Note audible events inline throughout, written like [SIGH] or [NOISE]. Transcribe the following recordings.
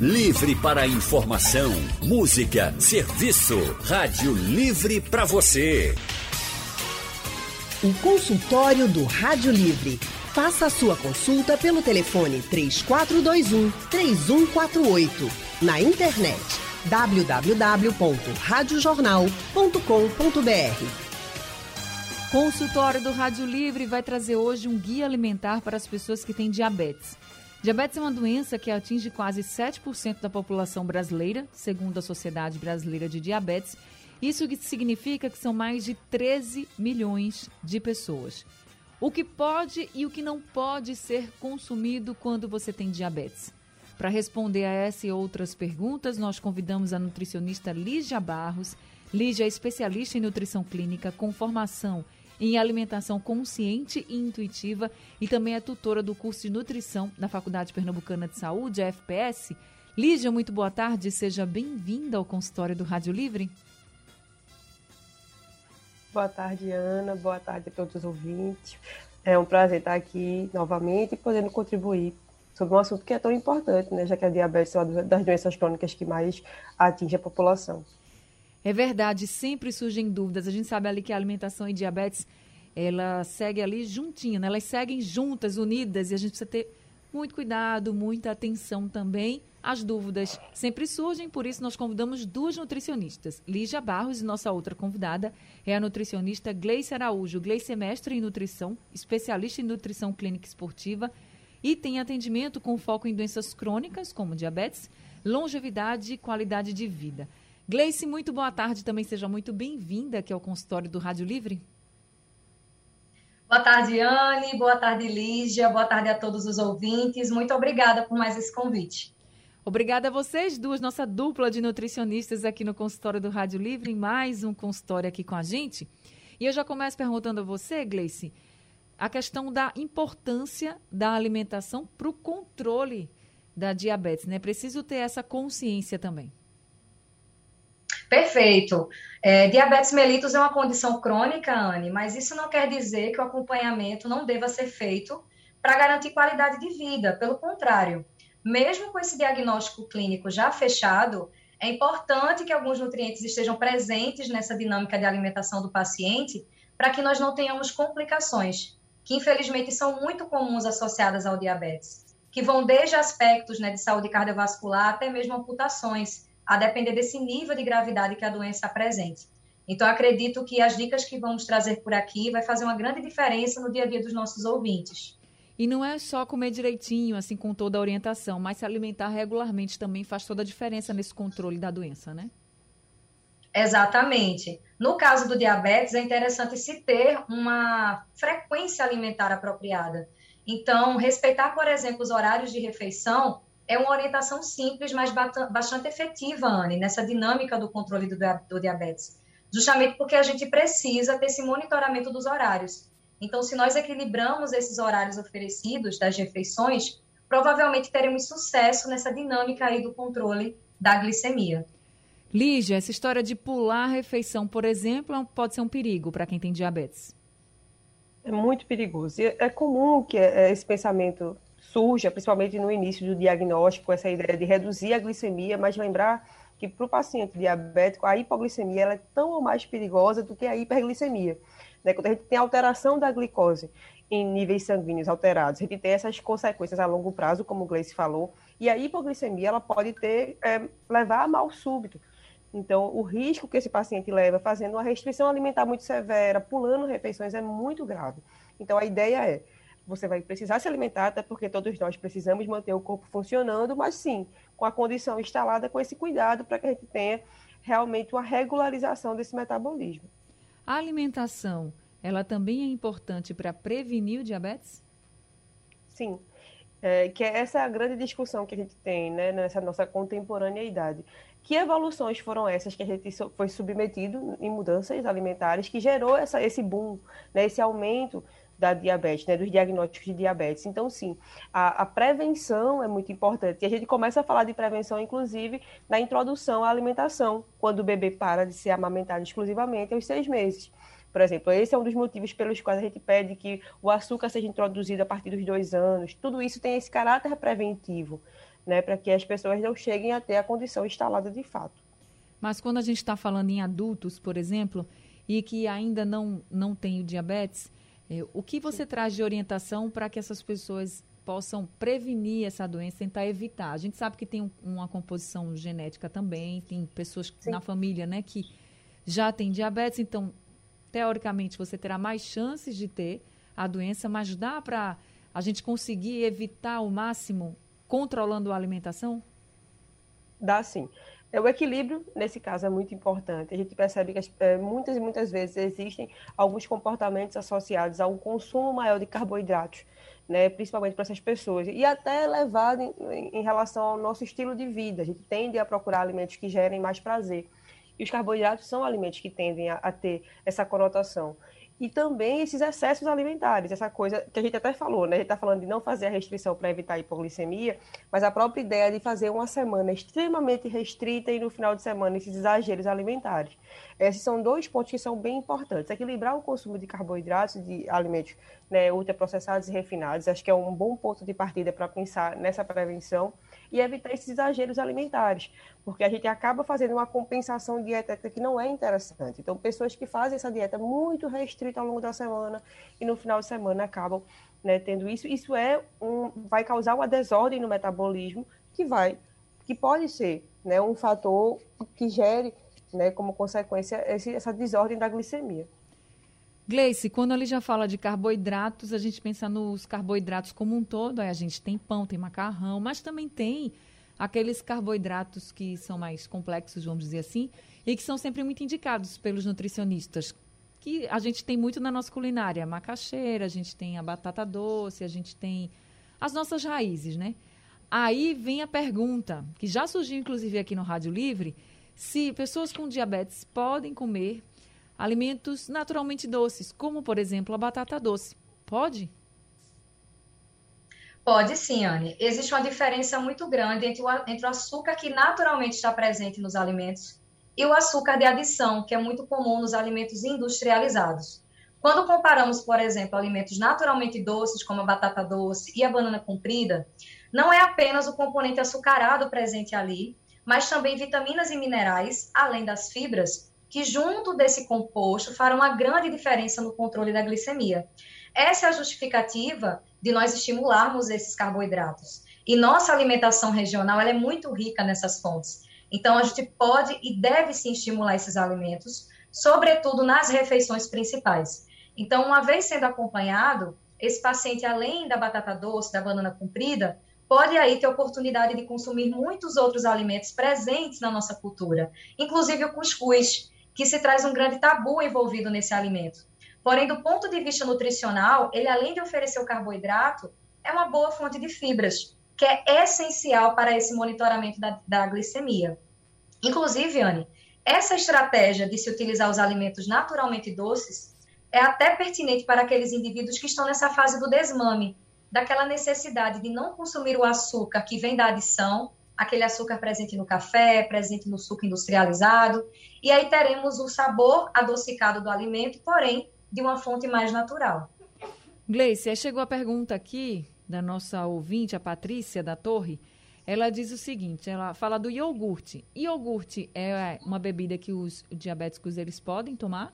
Livre para informação, música, serviço. Rádio Livre para você. O consultório do Rádio Livre. Faça a sua consulta pelo telefone 3421 3148. Na internet www.radiojornal.com.br. Consultório do Rádio Livre vai trazer hoje um guia alimentar para as pessoas que têm diabetes. Diabetes é uma doença que atinge quase 7% da população brasileira, segundo a Sociedade Brasileira de Diabetes. Isso significa que são mais de 13 milhões de pessoas. O que pode e o que não pode ser consumido quando você tem diabetes? Para responder a essa e outras perguntas, nós convidamos a nutricionista Lígia Barros. Lígia é especialista em nutrição clínica com formação em alimentação consciente e intuitiva e também é tutora do curso de nutrição na Faculdade Pernambucana de Saúde, a FPS. Lígia, muito boa tarde, seja bem-vinda ao consultório do Rádio Livre. Boa tarde, Ana. Boa tarde a todos os ouvintes. É um prazer estar aqui novamente e podendo contribuir sobre um assunto que é tão importante, né, já que a diabetes é uma das doenças crônicas que mais atinge a população. É verdade, sempre surgem dúvidas. A gente sabe ali que a alimentação e diabetes, ela segue ali juntinha, né? elas seguem juntas, unidas, e a gente precisa ter muito cuidado, muita atenção também. As dúvidas sempre surgem, por isso nós convidamos duas nutricionistas, Lígia Barros e nossa outra convidada é a nutricionista Gleice Araújo. Gleice é mestre em nutrição, especialista em nutrição clínica esportiva e tem atendimento com foco em doenças crônicas, como diabetes, longevidade e qualidade de vida. Gleice, muito boa tarde também. Seja muito bem-vinda aqui ao consultório do Rádio Livre. Boa tarde, Anne. Boa tarde, Lígia. Boa tarde a todos os ouvintes. Muito obrigada por mais esse convite. Obrigada a vocês duas, nossa dupla de nutricionistas aqui no consultório do Rádio Livre, em mais um consultório aqui com a gente. E eu já começo perguntando a você, Gleice, a questão da importância da alimentação para o controle da diabetes, né? Preciso ter essa consciência também. Perfeito. É, diabetes mellitus é uma condição crônica, Anne, mas isso não quer dizer que o acompanhamento não deva ser feito para garantir qualidade de vida. Pelo contrário, mesmo com esse diagnóstico clínico já fechado, é importante que alguns nutrientes estejam presentes nessa dinâmica de alimentação do paciente para que nós não tenhamos complicações, que infelizmente são muito comuns associadas ao diabetes, que vão desde aspectos né, de saúde cardiovascular até mesmo amputações a depender desse nível de gravidade que a doença apresente. Então, acredito que as dicas que vamos trazer por aqui vai fazer uma grande diferença no dia a dia dos nossos ouvintes. E não é só comer direitinho, assim, com toda a orientação, mas se alimentar regularmente também faz toda a diferença nesse controle da doença, né? Exatamente. No caso do diabetes, é interessante se ter uma frequência alimentar apropriada. Então, respeitar, por exemplo, os horários de refeição é uma orientação simples, mas bastante efetiva, Anne, nessa dinâmica do controle do, do diabetes. Justamente porque a gente precisa ter esse monitoramento dos horários. Então, se nós equilibramos esses horários oferecidos das refeições, provavelmente teremos sucesso nessa dinâmica aí do controle da glicemia. Lígia, essa história de pular a refeição, por exemplo, é pode ser um perigo para quem tem diabetes. É muito perigoso. É comum que é, esse pensamento surja, principalmente no início do diagnóstico, essa ideia de reduzir a glicemia, mas lembrar que para o paciente diabético, a hipoglicemia ela é tão ou mais perigosa do que a hiperglicemia. Né? Quando a gente tem alteração da glicose em níveis sanguíneos alterados, a gente tem essas consequências a longo prazo, como o Gleice falou, e a hipoglicemia ela pode ter, é, levar a mal súbito. Então, o risco que esse paciente leva fazendo uma restrição alimentar muito severa, pulando refeições, é muito grave. Então, a ideia é você vai precisar se alimentar, até porque todos nós precisamos manter o corpo funcionando, mas sim, com a condição instalada, com esse cuidado para que a gente tenha realmente uma regularização desse metabolismo. A alimentação, ela também é importante para prevenir o diabetes? Sim. É, que é essa a grande discussão que a gente tem né, nessa nossa contemporaneidade. Que evoluções foram essas que a gente foi submetido em mudanças alimentares que gerou essa, esse boom, né, esse aumento da diabetes, né, dos diagnósticos de diabetes. Então, sim, a, a, prevenção é muito importante. E a gente começa a falar de prevenção, inclusive, na introdução à alimentação, quando o bebê para de ser amamentado exclusivamente aos seis meses. Por exemplo, esse é um dos motivos pelos quais a gente pede que o açúcar seja introduzido a partir dos dois anos. Tudo isso tem esse caráter preventivo. né, para que as pessoas não cheguem a ter a condição instalada de fato. Mas quando a gente está falando em adultos, por exemplo, e que ainda não, não têm o diabetes, é, o que você traz de orientação para que essas pessoas possam prevenir essa doença, tentar evitar? A gente sabe que tem um, uma composição genética também, tem pessoas Sim. na família né, que já têm diabetes, então, teoricamente, você terá mais chances de ter a doença, mas dá para a gente conseguir evitar o máximo controlando a alimentação? Dá sim. É, o equilíbrio, nesse caso, é muito importante. A gente percebe que é, muitas e muitas vezes existem alguns comportamentos associados a um consumo maior de carboidratos, né, principalmente para essas pessoas, e até elevado em, em relação ao nosso estilo de vida. A gente tende a procurar alimentos que gerem mais prazer. E os carboidratos são alimentos que tendem a, a ter essa conotação e também esses excessos alimentares, essa coisa que a gente até falou, né? A gente está falando de não fazer a restrição para evitar a hipoglicemia, mas a própria ideia de fazer uma semana extremamente restrita e no final de semana esses exageros alimentares. Esses são dois pontos que são bem importantes. Equilibrar o consumo de carboidratos, de alimentos né, ultraprocessados e refinados, acho que é um bom ponto de partida para pensar nessa prevenção e evitar esses exageros alimentares, porque a gente acaba fazendo uma compensação dietética que não é interessante. Então, pessoas que fazem essa dieta muito restrita ao longo da semana e no final de semana acabam né, tendo isso, isso é um, vai causar uma desordem no metabolismo que vai, que pode ser né, um fator que gere né, como consequência esse, essa desordem da glicemia. Gleice, quando ele já fala de carboidratos, a gente pensa nos carboidratos como um todo. Aí a gente tem pão, tem macarrão, mas também tem aqueles carboidratos que são mais complexos, vamos dizer assim, e que são sempre muito indicados pelos nutricionistas. Que a gente tem muito na nossa culinária, a macaxeira, a gente tem a batata doce, a gente tem as nossas raízes, né? Aí vem a pergunta, que já surgiu inclusive aqui no Rádio Livre, se pessoas com diabetes podem comer alimentos naturalmente doces, como, por exemplo, a batata doce. Pode? Pode sim, Anne. Existe uma diferença muito grande entre o, entre o açúcar que naturalmente está presente nos alimentos e o açúcar de adição, que é muito comum nos alimentos industrializados. Quando comparamos, por exemplo, alimentos naturalmente doces, como a batata doce e a banana comprida, não é apenas o componente açucarado presente ali, mas também vitaminas e minerais, além das fibras, que junto desse composto farão uma grande diferença no controle da glicemia. Essa é a justificativa de nós estimularmos esses carboidratos. E nossa alimentação regional é muito rica nessas fontes. Então, a gente pode e deve sim estimular esses alimentos, sobretudo nas refeições principais. Então, uma vez sendo acompanhado, esse paciente, além da batata doce, da banana comprida, pode aí ter oportunidade de consumir muitos outros alimentos presentes na nossa cultura, inclusive o cuscuz, que se traz um grande tabu envolvido nesse alimento. Porém, do ponto de vista nutricional, ele além de oferecer o carboidrato, é uma boa fonte de fibras, que é essencial para esse monitoramento da, da glicemia. Inclusive, Anne, essa estratégia de se utilizar os alimentos naturalmente doces é até pertinente para aqueles indivíduos que estão nessa fase do desmame, daquela necessidade de não consumir o açúcar que vem da adição aquele açúcar presente no café, presente no suco industrializado, e aí teremos o sabor adocicado do alimento, porém de uma fonte mais natural. Gleice, chegou a pergunta aqui da nossa ouvinte, a Patrícia da Torre. Ela diz o seguinte, ela fala do iogurte. Iogurte é uma bebida que os diabéticos eles podem tomar?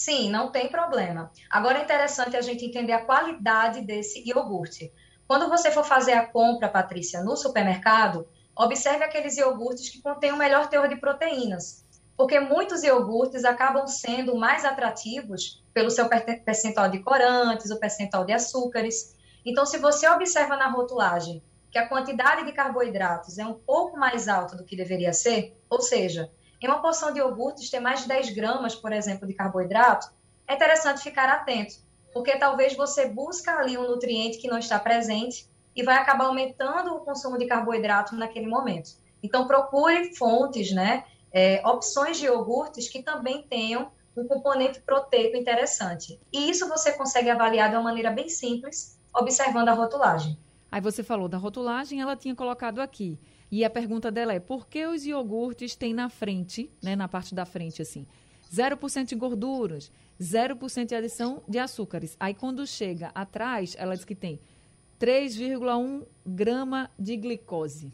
Sim, não tem problema. Agora é interessante a gente entender a qualidade desse iogurte. Quando você for fazer a compra, Patrícia, no supermercado, observe aqueles iogurtes que contêm o melhor teor de proteínas, porque muitos iogurtes acabam sendo mais atrativos pelo seu percentual de corantes, o percentual de açúcares. Então, se você observa na rotulagem que a quantidade de carboidratos é um pouco mais alta do que deveria ser, ou seja, em uma porção de iogurtes ter mais de 10 gramas, por exemplo, de carboidrato, é interessante ficar atento, porque talvez você busca ali um nutriente que não está presente e vai acabar aumentando o consumo de carboidrato naquele momento. Então, procure fontes, né, é, opções de iogurtes que também tenham um componente proteico interessante. E isso você consegue avaliar de uma maneira bem simples, observando a rotulagem. Aí você falou da rotulagem, ela tinha colocado aqui. E a pergunta dela é: por que os iogurtes têm na frente, né, na parte da frente assim, 0% de gorduras, 0% de adição de açúcares. Aí quando chega atrás, ela diz que tem 3,1 grama de glicose.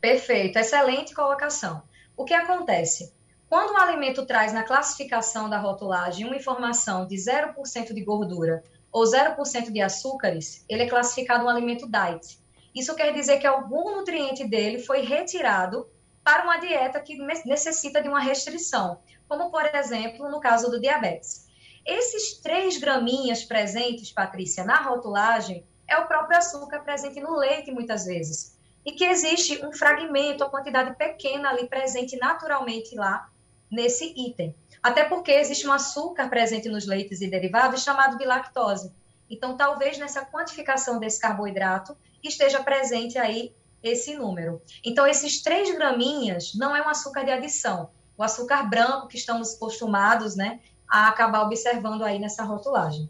Perfeito, excelente colocação. O que acontece? Quando o alimento traz na classificação da rotulagem uma informação de 0% de gordura ou 0% de açúcares, ele é classificado um alimento diet. Isso quer dizer que algum nutriente dele foi retirado para uma dieta que necessita de uma restrição, como por exemplo no caso do diabetes. Esses três graminhas presentes, Patrícia, na rotulagem, é o próprio açúcar presente no leite muitas vezes. E que existe um fragmento, uma quantidade pequena ali presente naturalmente lá nesse item. Até porque existe um açúcar presente nos leites e derivados chamado de lactose. Então, talvez nessa quantificação desse carboidrato esteja presente aí esse número. Então, esses três graminhas não é um açúcar de adição. O açúcar branco que estamos acostumados, né, a acabar observando aí nessa rotulagem.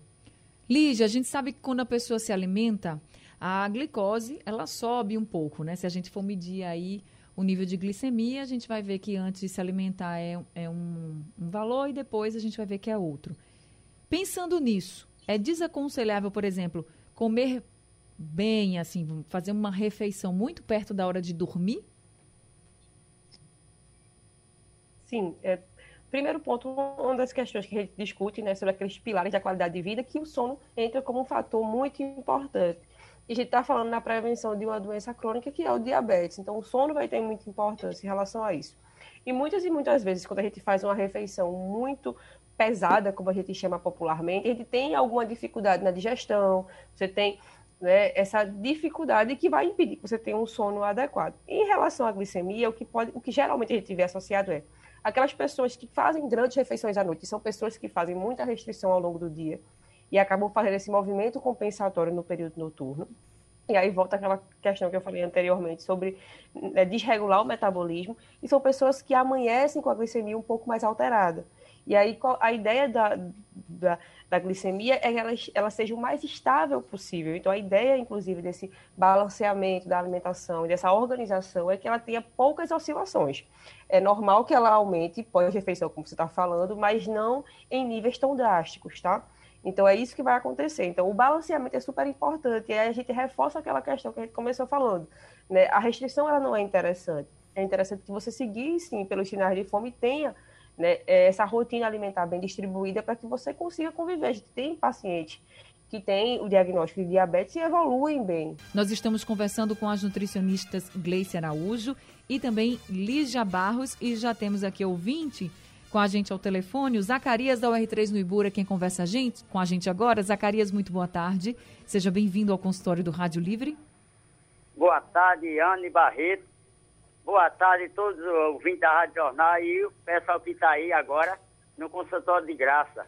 Lígia, a gente sabe que quando a pessoa se alimenta, a glicose, ela sobe um pouco, né? Se a gente for medir aí o nível de glicemia, a gente vai ver que antes de se alimentar é, é um, um valor e depois a gente vai ver que é outro. Pensando nisso, é desaconselhável, por exemplo, comer bem, assim, fazer uma refeição muito perto da hora de dormir? Sim, é, primeiro ponto, uma das questões que a gente discute né, sobre aqueles pilares da qualidade de vida, que o sono entra como um fator muito importante. E a gente está falando na prevenção de uma doença crônica que é o diabetes. Então, o sono vai ter muita importância em relação a isso. E muitas e muitas vezes, quando a gente faz uma refeição muito pesada, como a gente chama popularmente, a gente tem alguma dificuldade na digestão, você tem né, essa dificuldade que vai impedir que você tenha um sono adequado. Em relação à glicemia, o que, pode, o que geralmente a gente vê associado é aquelas pessoas que fazem grandes refeições à noite, são pessoas que fazem muita restrição ao longo do dia e acabam fazendo esse movimento compensatório no período noturno. E aí volta aquela questão que eu falei anteriormente sobre né, desregular o metabolismo, e são pessoas que amanhecem com a glicemia um pouco mais alterada. E aí a ideia da, da, da glicemia é que ela, ela seja o mais estável possível. Então a ideia, inclusive, desse balanceamento da alimentação, dessa organização, é que ela tenha poucas oscilações. É normal que ela aumente pós-refeição, como você está falando, mas não em níveis tão drásticos, tá? Então é isso que vai acontecer. Então o balanceamento é super importante. E aí a gente reforça aquela questão que a gente começou falando. Né? A restrição ela não é interessante. É interessante que você seguir, sim, pelos sinais de fome e tenha né, é, essa rotina alimentar bem distribuída para que você consiga conviver. A gente tem pacientes que têm o diagnóstico de diabetes e evoluem bem. Nós estamos conversando com as nutricionistas Gleice Araújo e também Lígia Barros e já temos aqui ouvinte com a gente ao telefone, o Zacarias da UR3 no Ibura, quem conversa a gente, com a gente agora. Zacarias, muito boa tarde. Seja bem-vindo ao consultório do Rádio Livre. Boa tarde, Anne Barreto. Boa tarde a todos os ouvintes da Rádio Jornal e o pessoal que está aí agora no consultório de graça.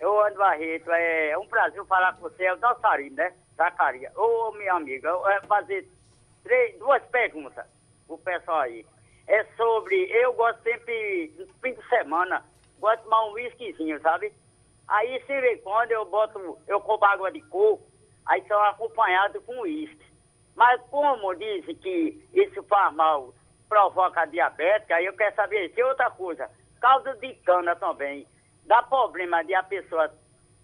Eu, Ando Barreto, é um prazer falar com você, é o Dalsarino, né? Zacarias. Ô, minha amiga, eu vou fazer três, duas perguntas pro pessoal aí. É sobre, eu gosto sempre, no fim de semana, gosto de tomar um whiskyzinho, sabe? Aí, se vê quando eu boto, eu compro água de coco, aí são acompanhado com uísque. Mas como dizem que isso faz mal, provoca diabetes, aí eu quero saber se outra coisa, caldo de cana também, dá problema de a pessoa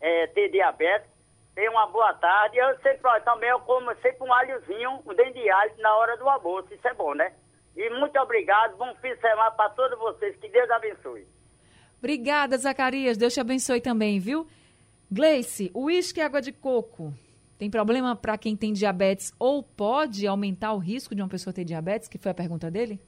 é, ter diabetes, ter uma boa tarde, eu sempre, também eu como sempre um alhozinho, um dente de alho na hora do almoço, isso é bom, né? E muito obrigado, bom fim de semana para todos vocês, que Deus abençoe. Obrigada, Zacarias, Deus te abençoe também, viu? Gleice, uísque e água de coco, tem problema para quem tem diabetes ou pode aumentar o risco de uma pessoa ter diabetes? Que foi a pergunta dele?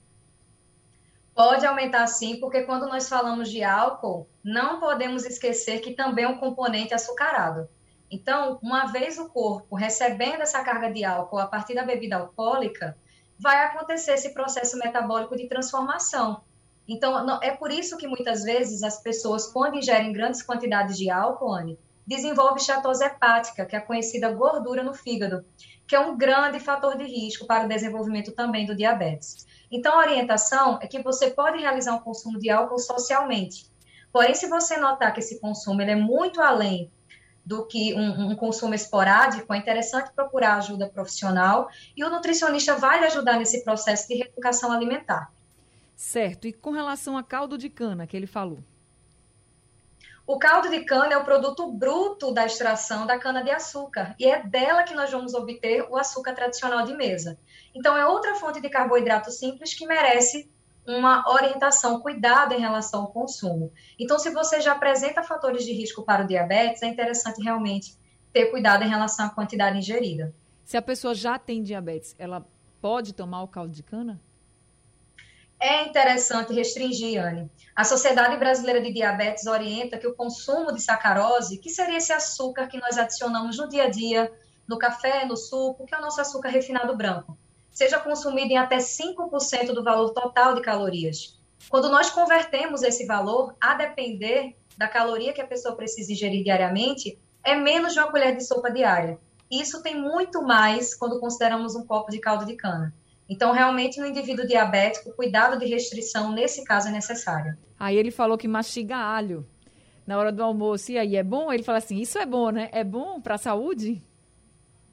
Pode aumentar sim, porque quando nós falamos de álcool, não podemos esquecer que também é um componente açucarado. Então, uma vez o corpo recebendo essa carga de álcool a partir da bebida alcoólica, vai acontecer esse processo metabólico de transformação. Então, é por isso que muitas vezes as pessoas, quando ingerem grandes quantidades de álcool, Anne, desenvolve esteatose hepática, que é a conhecida gordura no fígado, que é um grande fator de risco para o desenvolvimento também do diabetes. Então, a orientação é que você pode realizar um consumo de álcool socialmente. Porém, se você notar que esse consumo ele é muito além do que um, um, consumo esporádico, é interessante procurar ajuda profissional e o nutricionista vai lhe ajudar nesse processo de reeducação alimentar. Certo. E com relação a caldo de cana que ele falou? O caldo de cana é o produto bruto da extração da cana-de-açúcar e é dela que nós vamos obter o açúcar tradicional de mesa. Então, é outra fonte de carboidrato simples que merece uma orientação, cuidado em relação ao consumo. Então, se você já apresenta fatores de risco para o diabetes, é interessante realmente ter cuidado em relação à quantidade ingerida. Se a pessoa já tem diabetes, ela pode tomar o caldo de cana? É interessante restringir, Anne. A Sociedade Brasileira de Diabetes orienta que o consumo de sacarose, que seria esse açúcar que nós adicionamos no dia a dia, no café, no suco, que é o nosso açúcar refinado branco, seja consumido em até 5% do valor total de calorias. Quando nós convertemos esse valor, a depender da caloria que a pessoa precisa ingerir diariamente, é menos de uma colher de sopa diária. Isso tem muito mais quando consideramos um copo de caldo de cana. Então, realmente, no indivíduo diabético, cuidado de restrição, nesse caso, é necessário. Aí ele falou que mastiga alho na hora do almoço. E aí, é bom? Ele fala assim, isso é bom, né? É bom para a saúde?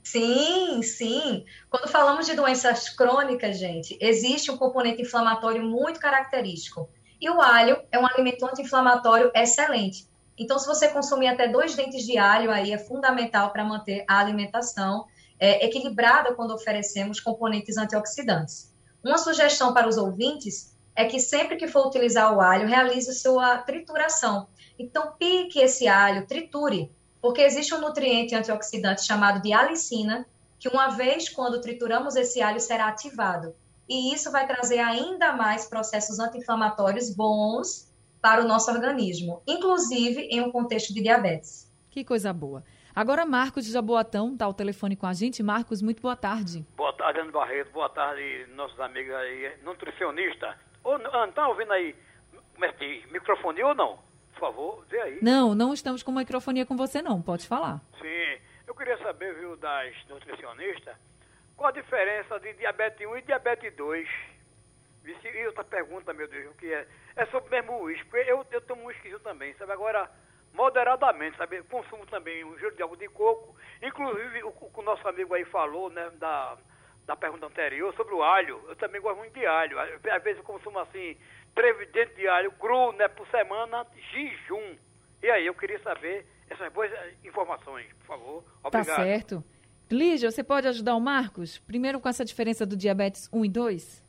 Sim, sim. Quando falamos de doenças crônicas, gente, existe um componente inflamatório muito característico. E o alho é um alimento anti-inflamatório excelente. Então, se você consumir até dois dentes de alho, aí é fundamental para manter a alimentação é, equilibrada quando oferecemos componentes antioxidantes. Uma sugestão para os ouvintes é que sempre que for utilizar o alho, realize sua trituração. Então, pique esse alho, triture, porque existe um nutriente antioxidante chamado de alicina, que uma vez quando trituramos esse alho será ativado. E isso vai trazer ainda mais processos anti-inflamatórios bons para o nosso organismo, inclusive em um contexto de diabetes. Que coisa boa. Agora, Marcos de Jaboatão está ao telefone com a gente. Marcos, muito boa tarde. Boa tarde, Ana Barreto. Boa tarde, nossos amigos aí, nutricionista. Ô, Ana, tá ouvindo aí microfone ou não? Por favor, vê aí. Não, não estamos com microfonia com você, não. Pode falar. Sim. Eu queria saber, viu, das nutricionistas, qual a diferença de diabetes 1 e diabetes 2? E outra pergunta, meu Deus, o que é? É sobre mesmo o uísque. Eu, eu tomo uísque também, sabe? Agora, moderadamente, sabe? Consumo também um gelo de água de coco. Inclusive, o, o, o nosso amigo aí falou, né, da, da pergunta anterior, sobre o alho. Eu também gosto muito de alho. Às vezes eu consumo, assim, três dentes de alho cru, né, por semana, jejum. E aí, eu queria saber essas boas eh, informações, por favor. Tá Obrigado. Tá certo. Lígia, você pode ajudar o Marcos? Primeiro com essa diferença do diabetes 1 e 2?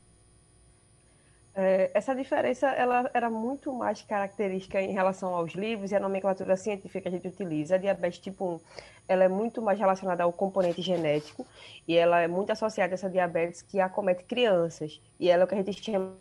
É, essa diferença ela era muito mais característica em relação aos livros e a nomenclatura científica que a gente utiliza. A diabetes tipo 1 ela é muito mais relacionada ao componente genético e ela é muito associada a essa diabetes que acomete crianças. E ela é o que a gente chama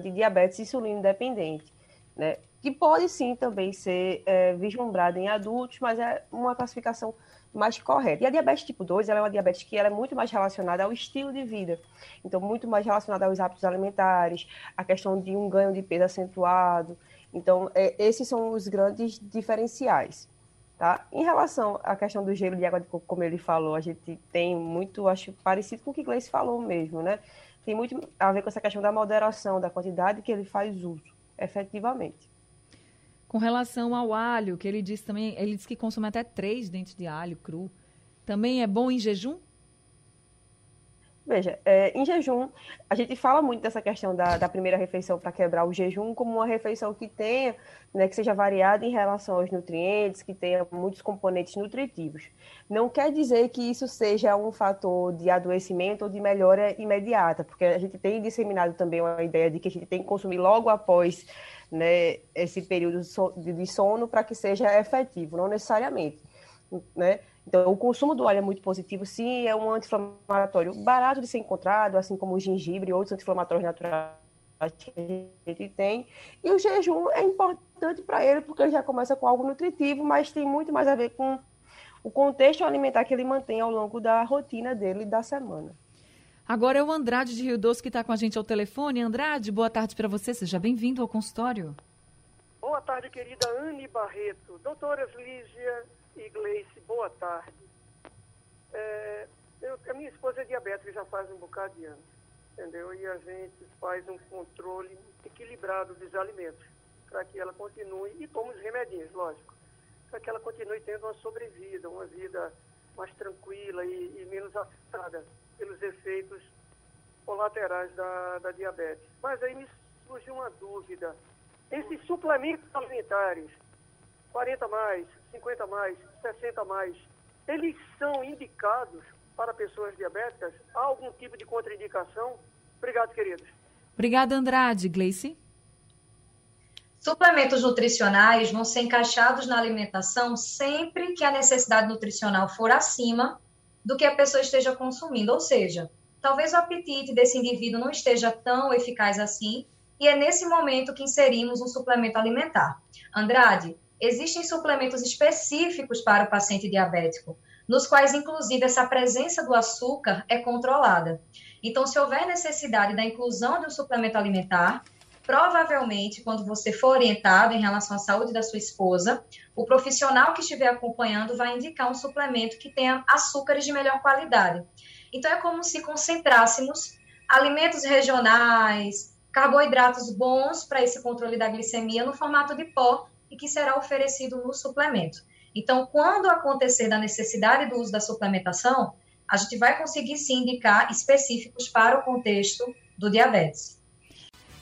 de diabetes insulino dependente, né? que pode sim também ser é, vislumbrada em adultos, mas é uma classificação mais correta. E a diabetes tipo 2, ela é uma diabetes que ela é muito mais relacionada ao estilo de vida. Então, muito mais relacionada aos hábitos alimentares, a questão de um ganho de peso acentuado. Então, é, esses são os grandes diferenciais. Tá? Em relação à questão do gelo de água de coco, como ele falou, a gente tem muito, acho, parecido com o que o Gleice falou mesmo, né? Tem muito a ver com essa questão da moderação, da quantidade que ele faz uso, efetivamente. Com relação ao alho, que ele disse também, ele disse que consome até três dentes de alho cru. Também é bom em jejum? Veja, é, em jejum, a gente fala muito dessa questão da, da primeira refeição para quebrar o jejum como uma refeição que tenha, né, que seja variada em relação aos nutrientes, que tenha muitos componentes nutritivos. Não quer dizer que isso seja um fator de adoecimento ou de melhora imediata, porque a gente tem disseminado também uma ideia de que a gente tem que consumir logo após né, esse período de sono para que seja efetivo, não necessariamente. Né? Então, o consumo do óleo é muito positivo, sim, é um anti-inflamatório barato de ser encontrado, assim como o gengibre e outros anti-inflamatórios naturais que a gente tem. E o jejum é importante para ele, porque ele já começa com algo nutritivo, mas tem muito mais a ver com o contexto alimentar que ele mantém ao longo da rotina dele da semana. Agora é o Andrade de Rio Doce que está com a gente ao telefone. Andrade, boa tarde para você. Seja bem-vindo ao consultório. Boa tarde, querida Anne Barreto. Doutoras Lígia e Gleice, boa tarde. É, eu, a minha esposa é diabética já faz um bocado de anos, entendeu? E a gente faz um controle equilibrado dos alimentos para que ela continue, e toma os remedinhos, lógico, para que ela continue tendo uma sobrevida, uma vida mais tranquila e, e menos afetada pelos efeitos colaterais da, da diabetes. Mas aí me surgiu uma dúvida. Esses suplementos alimentares, 40 mais, 50 mais, 60 mais, eles são indicados para pessoas diabéticas? Há algum tipo de contraindicação? Obrigado, queridos. Obrigada, Andrade. Gleice? Suplementos nutricionais vão ser encaixados na alimentação sempre que a necessidade nutricional for acima do que a pessoa esteja consumindo. Ou seja, talvez o apetite desse indivíduo não esteja tão eficaz assim, e é nesse momento que inserimos um suplemento alimentar. Andrade, existem suplementos específicos para o paciente diabético, nos quais, inclusive, essa presença do açúcar é controlada. Então, se houver necessidade da inclusão de um suplemento alimentar, provavelmente, quando você for orientado em relação à saúde da sua esposa, o profissional que estiver acompanhando vai indicar um suplemento que tenha açúcares de melhor qualidade. Então, é como se concentrássemos alimentos regionais, carboidratos bons para esse controle da glicemia no formato de pó e que será oferecido no suplemento. Então, quando acontecer da necessidade do uso da suplementação, a gente vai conseguir sim indicar específicos para o contexto do diabetes.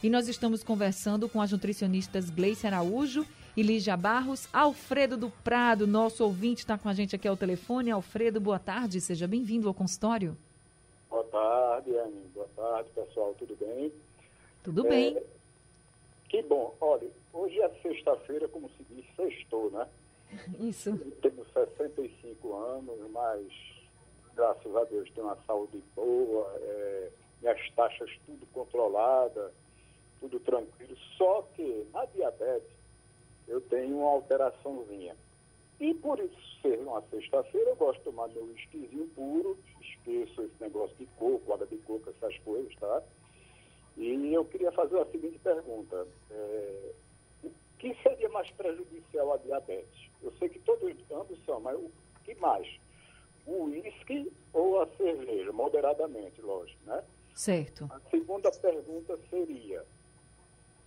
E nós estamos conversando com as nutricionistas Gleice Araújo e Lígia Barros. Alfredo do Prado, nosso ouvinte, está com a gente aqui ao telefone. Alfredo, boa tarde, seja bem-vindo ao consultório. Boa tarde, Anne. Boa tarde, pessoal, tudo bem? Tudo é, bem. Que bom. Olha, hoje é sexta-feira, como se diz, sextou, né? [LAUGHS] Isso. Tenho 65 anos, mas graças a Deus tenho uma saúde boa, é, minhas taxas tudo controlada tudo tranquilo. Só que na diabetes eu tenho uma alteraçãozinha. E por isso ser uma sexta-feira, eu gosto de tomar meu whiskyzinho puro, esqueço esse negócio de coco, água de coco, essas coisas, tá? E eu queria fazer a seguinte pergunta. É, que seria mais prejudicial à diabetes? Eu sei que todos ambos são, mas o que mais? O uísque ou a cerveja? Moderadamente, lógico, né? Certo. A segunda pergunta seria,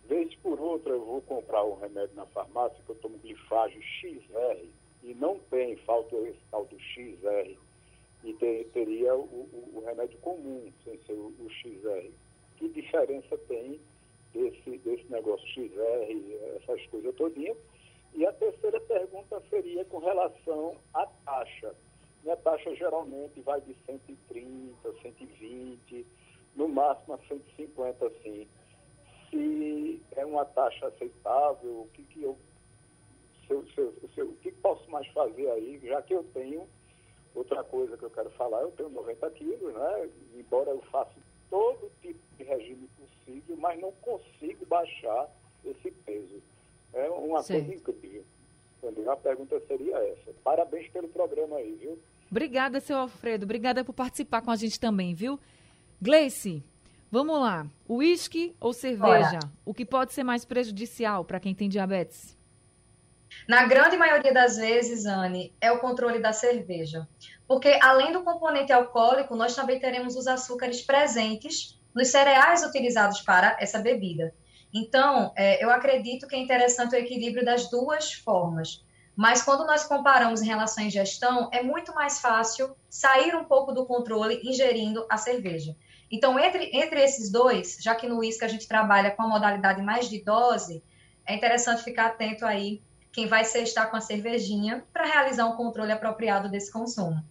Vez por outra eu vou comprar um remédio na farmácia que eu tomo glifágio XR e não tem, falta esse tal do XR. E ter, teria o, o, o, remédio comum, sem ser o, o, XR. Que diferença tem desse, desse negócio XR, essas coisas todinhas? E a terceira pergunta seria com relação à taxa. Minha taxa geralmente vai de 130, 120, no máximo a 150, assim se é uma taxa aceitável, o que, que eu o que posso mais fazer aí, já que eu tenho outra coisa que eu quero falar, eu tenho 90 quilos, né? Embora eu faça todo tipo de regime possível, mas não consigo baixar esse peso. É uma Sim. coisa incrível. Entendeu? A pergunta seria essa. Parabéns pelo programa aí, viu? Obrigada, seu Alfredo. Obrigada por participar com a gente também, viu? Gleice, Vamos lá. Uísque ou cerveja? Ora. O que pode ser mais prejudicial para quem tem diabetes? Na grande maioria das vezes, Anne, é o controle da cerveja. Porque além do componente alcoólico, nós também teremos os açúcares presentes nos cereais utilizados para essa bebida. Então, é, eu acredito que é interessante o equilíbrio das duas formas. Mas quando nós comparamos em relação à ingestão, é muito mais fácil sair um pouco do controle ingerindo a cerveja. Então, entre, entre esses dois, já que no uísque a gente trabalha com a modalidade mais de dose, é interessante ficar atento aí quem vai ser estar com a cervejinha para realizar um controle apropriado desse consumo.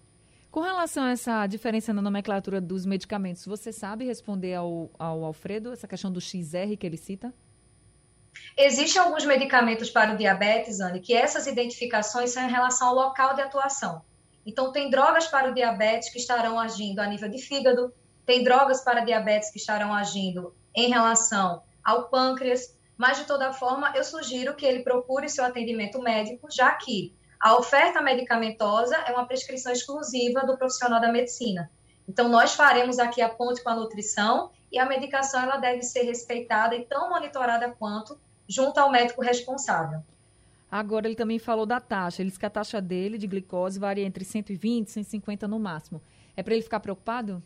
Com relação a essa diferença na nomenclatura dos medicamentos, você sabe responder ao, ao Alfredo essa questão do XR que ele cita? Existem alguns medicamentos para o diabetes, Anne, que essas identificações são em relação ao local de atuação. Então, tem drogas para o diabetes que estarão agindo a nível de fígado, tem drogas para diabetes que estarão agindo em relação ao pâncreas, mas de toda forma eu sugiro que ele procure seu atendimento médico, já que a oferta medicamentosa é uma prescrição exclusiva do profissional da medicina. Então nós faremos aqui a ponte com a nutrição e a medicação ela deve ser respeitada e tão monitorada quanto junto ao médico responsável. Agora ele também falou da taxa. Ele diz que a taxa dele de glicose varia entre 120 e 150 no máximo. É para ele ficar preocupado?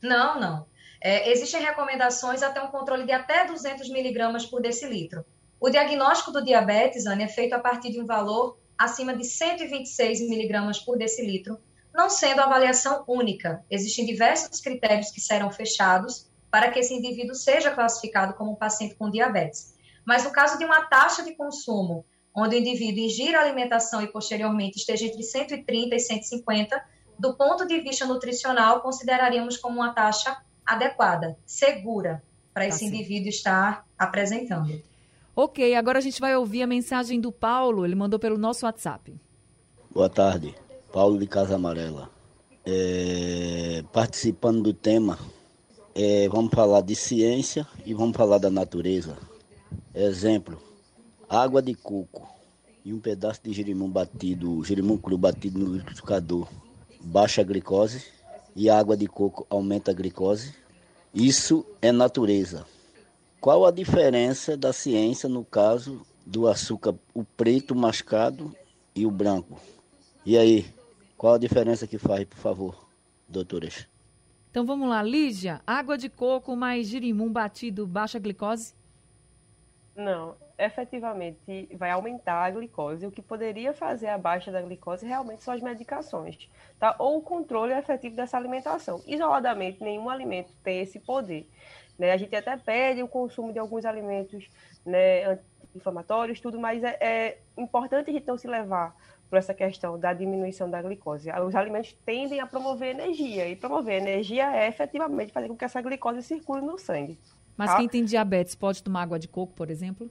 Não, não. É, existem recomendações até um controle de até 200 miligramas por decilitro. O diagnóstico do diabetes, Anne, é feito a partir de um valor acima de 126 miligramas por decilitro, não sendo avaliação única. Existem diversos critérios que serão fechados para que esse indivíduo seja classificado como um paciente com diabetes. Mas no caso de uma taxa de consumo onde o indivíduo ingira a alimentação e posteriormente esteja entre 130 e 150, do ponto de vista nutricional, consideraríamos como uma taxa adequada, segura, para tá esse sim. indivíduo estar apresentando. Ok, agora a gente vai ouvir a mensagem do Paulo, ele mandou pelo nosso WhatsApp. Boa tarde, Paulo de Casa Amarela. É, participando do tema, é, vamos falar de ciência e vamos falar da natureza. Exemplo, água de coco e um pedaço de girimum batido, girimum cru batido no liquidificador, baixa a glicose e a água de coco aumenta a glicose. Isso é natureza. Qual a diferença da ciência no caso do açúcar, o preto mascado e o branco? E aí, qual a diferença que faz, por favor, doutoras? Então vamos lá, Lígia, água de coco mais girimum batido, baixa glicose? Não, efetivamente vai aumentar a glicose. O que poderia fazer a baixa da glicose realmente são as medicações, tá? Ou o controle efetivo dessa alimentação. Isoladamente, nenhum alimento tem esse poder. Né? A gente até pede o consumo de alguns alimentos né, anti-inflamatórios, tudo, mas é, é importante a gente não se levar por essa questão da diminuição da glicose. Os alimentos tendem a promover energia, e promover energia é efetivamente fazer com que essa glicose circule no sangue. Mas tá? quem tem diabetes pode tomar água de coco, por exemplo?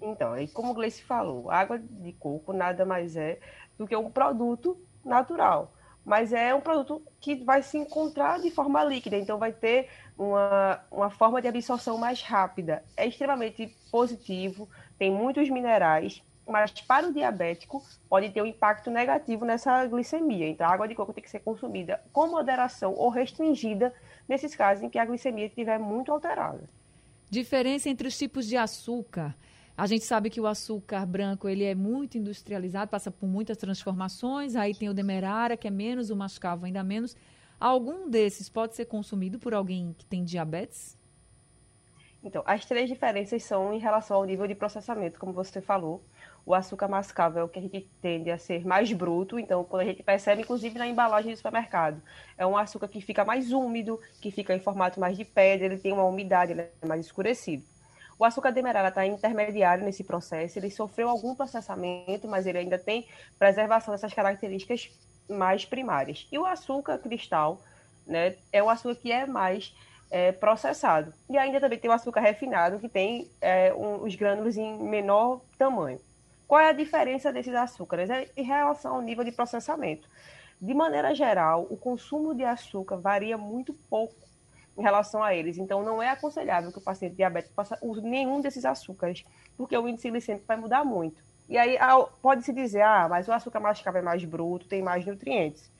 Então, como o Gleice falou, água de coco nada mais é do que um produto natural mas é um produto que vai se encontrar de forma líquida, então vai ter uma, uma forma de absorção mais rápida. É extremamente positivo, tem muitos minerais, mas para o diabético pode ter um impacto negativo nessa glicemia. Então, a água de coco tem que ser consumida com moderação ou restringida nesses casos em que a glicemia estiver muito alterada. Diferença entre os tipos de açúcar. A gente sabe que o açúcar branco ele é muito industrializado, passa por muitas transformações. Aí tem o demerara, que é menos, o mascavo ainda menos. Algum desses pode ser consumido por alguém que tem diabetes? Então, as três diferenças são em relação ao nível de processamento, como você falou. O açúcar mascavo é o que a gente tende a ser mais bruto, então quando a gente percebe, inclusive na embalagem do supermercado, é um açúcar que fica mais úmido, que fica em formato mais de pedra, ele tem uma umidade, ele é mais escurecido. O açúcar demerara está intermediário nesse processo, ele sofreu algum processamento, mas ele ainda tem preservação dessas características mais primárias. E o açúcar cristal, né, é o açúcar que é mais é, processado. E ainda também tem o açúcar refinado, que tem é, um, os grânulos em menor tamanho. Qual é a diferença desses açúcares? É em relação ao nível de processamento. De maneira geral, o consumo de açúcar varia muito pouco em relação a eles. Então, não é aconselhável que o paciente diabético faça uso de nenhum desses açúcares, porque o índice glicêmico vai mudar muito. E aí pode-se dizer, ah, mas o açúcar mascavo é mais bruto, tem mais nutrientes.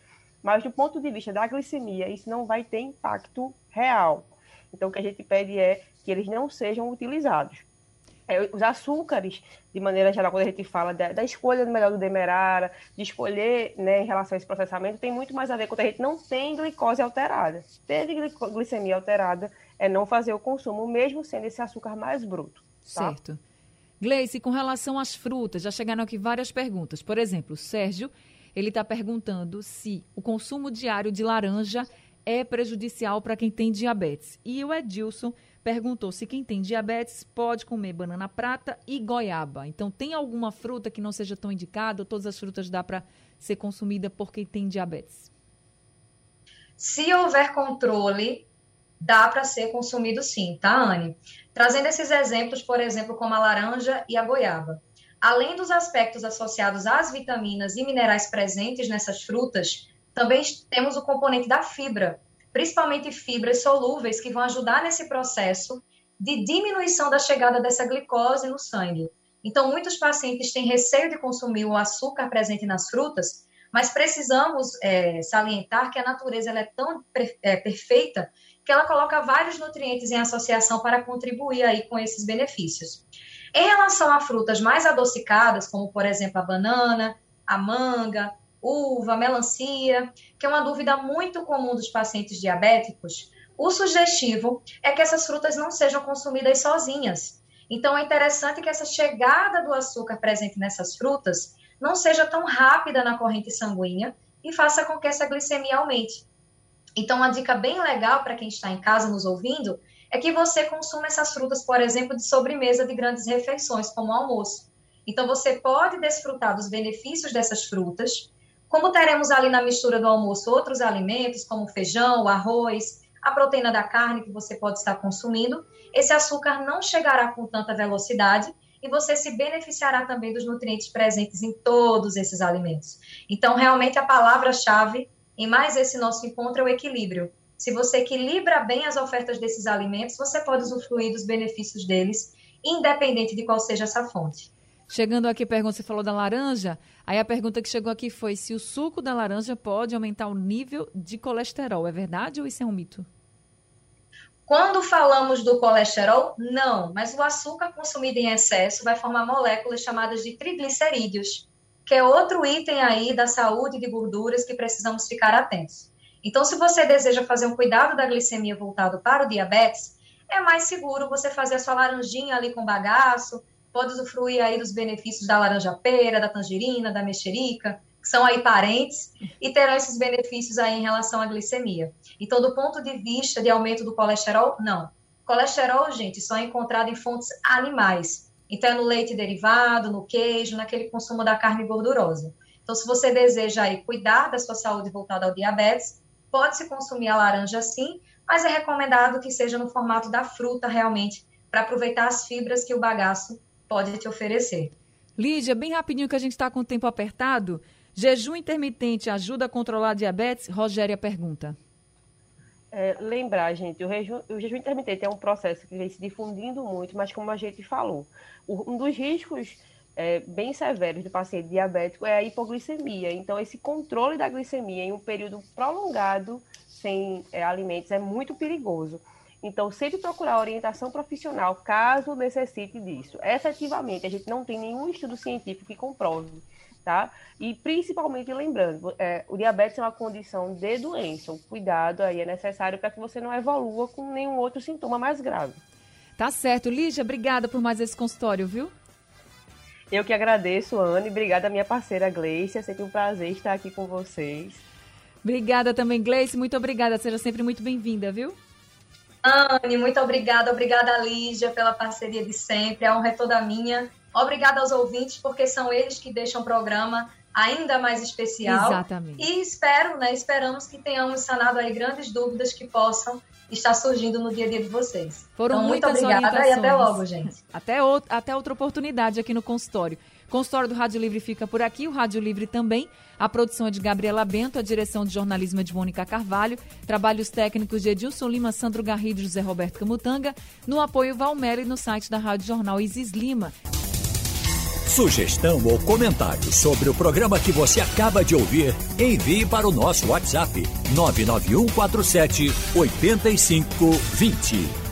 Mas do ponto de vista da glicemia, isso não vai ter impacto real. Então, o que a gente pede é que eles não sejam utilizados é, os açúcares, de maneira geral, quando a gente fala da, da escolha melhor do demerara, de escolher né, em relação a esse processamento, tem muito mais a ver quando a gente não tem glicose alterada. Ter glicemia alterada é não fazer o consumo, mesmo sendo esse açúcar mais bruto. Tá? Certo. Gleice, com relação às frutas, já chegaram aqui várias perguntas. Por exemplo, o Sérgio, ele está perguntando se o consumo diário de laranja é prejudicial para quem tem diabetes. E o Edilson perguntou se quem tem diabetes pode comer banana prata e goiaba. Então, tem alguma fruta que não seja tão indicada ou todas as frutas dá para ser consumida por quem tem diabetes? Se houver controle, dá para ser consumido sim, tá, Anne? Trazendo esses exemplos, por exemplo, como a laranja e a goiaba. Além dos aspectos associados às vitaminas e minerais presentes nessas frutas, também temos o componente da fibra, principalmente fibras solúveis, que vão ajudar nesse processo de diminuição da chegada dessa glicose no sangue. Então, muitos pacientes têm receio de consumir o açúcar presente nas frutas, mas precisamos é, salientar que a natureza é tão é, perfeita que ela coloca vários nutrientes em associação para contribuir aí com esses benefícios. Em relação a frutas mais adocicadas, como por exemplo a banana, a manga, uva, melancia, que é uma dúvida muito comum dos pacientes diabéticos, o sugestivo é que essas frutas não sejam consumidas sozinhas. Então, é interessante que essa chegada do açúcar presente nessas frutas não seja tão rápida na corrente sanguínea e faça com que essa glicemia aumente. Então, uma dica bem legal para quem está em casa nos ouvindo é que você consuma essas frutas, por exemplo, de sobremesa de grandes refeições, como almoço. Então, você pode desfrutar dos benefícios dessas frutas. Como teremos ali na mistura do almoço outros alimentos, como feijão, arroz, a proteína da carne que você pode estar consumindo, esse açúcar não chegará com tanta velocidade e você se beneficiará também dos nutrientes presentes em todos esses alimentos. Então, realmente, a palavra-chave em mais esse nosso encontro é o equilíbrio. Se você equilibra bem as ofertas desses alimentos, você pode usufruir dos benefícios deles, independente de qual seja essa fonte. Chegando aqui, pergunta, você falou da laranja. Aí a pergunta que chegou aqui foi se o suco da laranja pode aumentar o nível de colesterol. É verdade ou isso é um mito? Quando falamos do colesterol, não, mas o açúcar consumido em excesso vai formar moléculas chamadas de triglicerídeos, que é outro item aí da saúde de gorduras que precisamos ficar atentos. Então, se você deseja fazer um cuidado da glicemia voltado para o diabetes, é mais seguro você fazer a sua laranjinha ali com bagaço, pode usufruir aí dos benefícios da laranja pera, da tangerina, da mexerica, que são aí parentes, e terão esses benefícios aí em relação à glicemia. Então, do ponto de vista de aumento do colesterol, não. Colesterol, gente, só é encontrado em fontes animais. Então, é no leite derivado, no queijo, naquele consumo da carne gordurosa. Então, se você deseja aí cuidar da sua saúde voltada ao diabetes, pode-se consumir a laranja sim, mas é recomendado que seja no formato da fruta realmente, para aproveitar as fibras que o bagaço pode te oferecer. Lídia, bem rapidinho que a gente está com o tempo apertado. Jejum intermitente ajuda a controlar a diabetes? Rogéria pergunta. É, lembrar, gente, o jejum, o jejum, intermitente é um processo que vem se difundindo muito, mas como a gente falou, um dos riscos é, bem severos do paciente diabético é a hipoglicemia. Então, esse controle da glicemia em um período prolongado sem é, alimentos é muito perigoso. Então, sempre procurar orientação profissional caso necessite disso. Efetivamente, a gente não tem nenhum estudo científico que comprove tá? E principalmente lembrando, é, o diabetes é uma condição de doença. O cuidado aí é necessário para que você não evolua com nenhum outro sintoma mais grave. Tá certo. Lígia, obrigada por mais esse consultório, viu? Eu que agradeço, Anne. Obrigada, minha parceira Gleice. É sempre um prazer estar aqui com vocês. Obrigada também, Gleice. Muito obrigada. Seja sempre muito bem-vinda, viu? Anne, muito obrigada. Obrigada, Lígia, pela parceria de sempre. A honra é toda minha. Obrigada aos ouvintes, porque são eles que deixam o programa ainda mais especial. Exatamente. E espero, né, esperamos que tenhamos sanado aí grandes dúvidas que possam estar surgindo no dia a dia de vocês. Foram então, muito obrigada e até logo, gente. [LAUGHS] Até, outro, até outra oportunidade aqui no consultório. Consultório do Rádio Livre fica por aqui, o Rádio Livre também. A produção é de Gabriela Bento, a direção de jornalismo é de Mônica Carvalho, trabalhos técnicos de Edilson Lima, Sandro Garrido e José Roberto Camutanga, no apoio Valmelo e no site da Rádio Jornal Isis Lima. Sugestão ou comentário sobre o programa que você acaba de ouvir, envie para o nosso WhatsApp 99147 8520.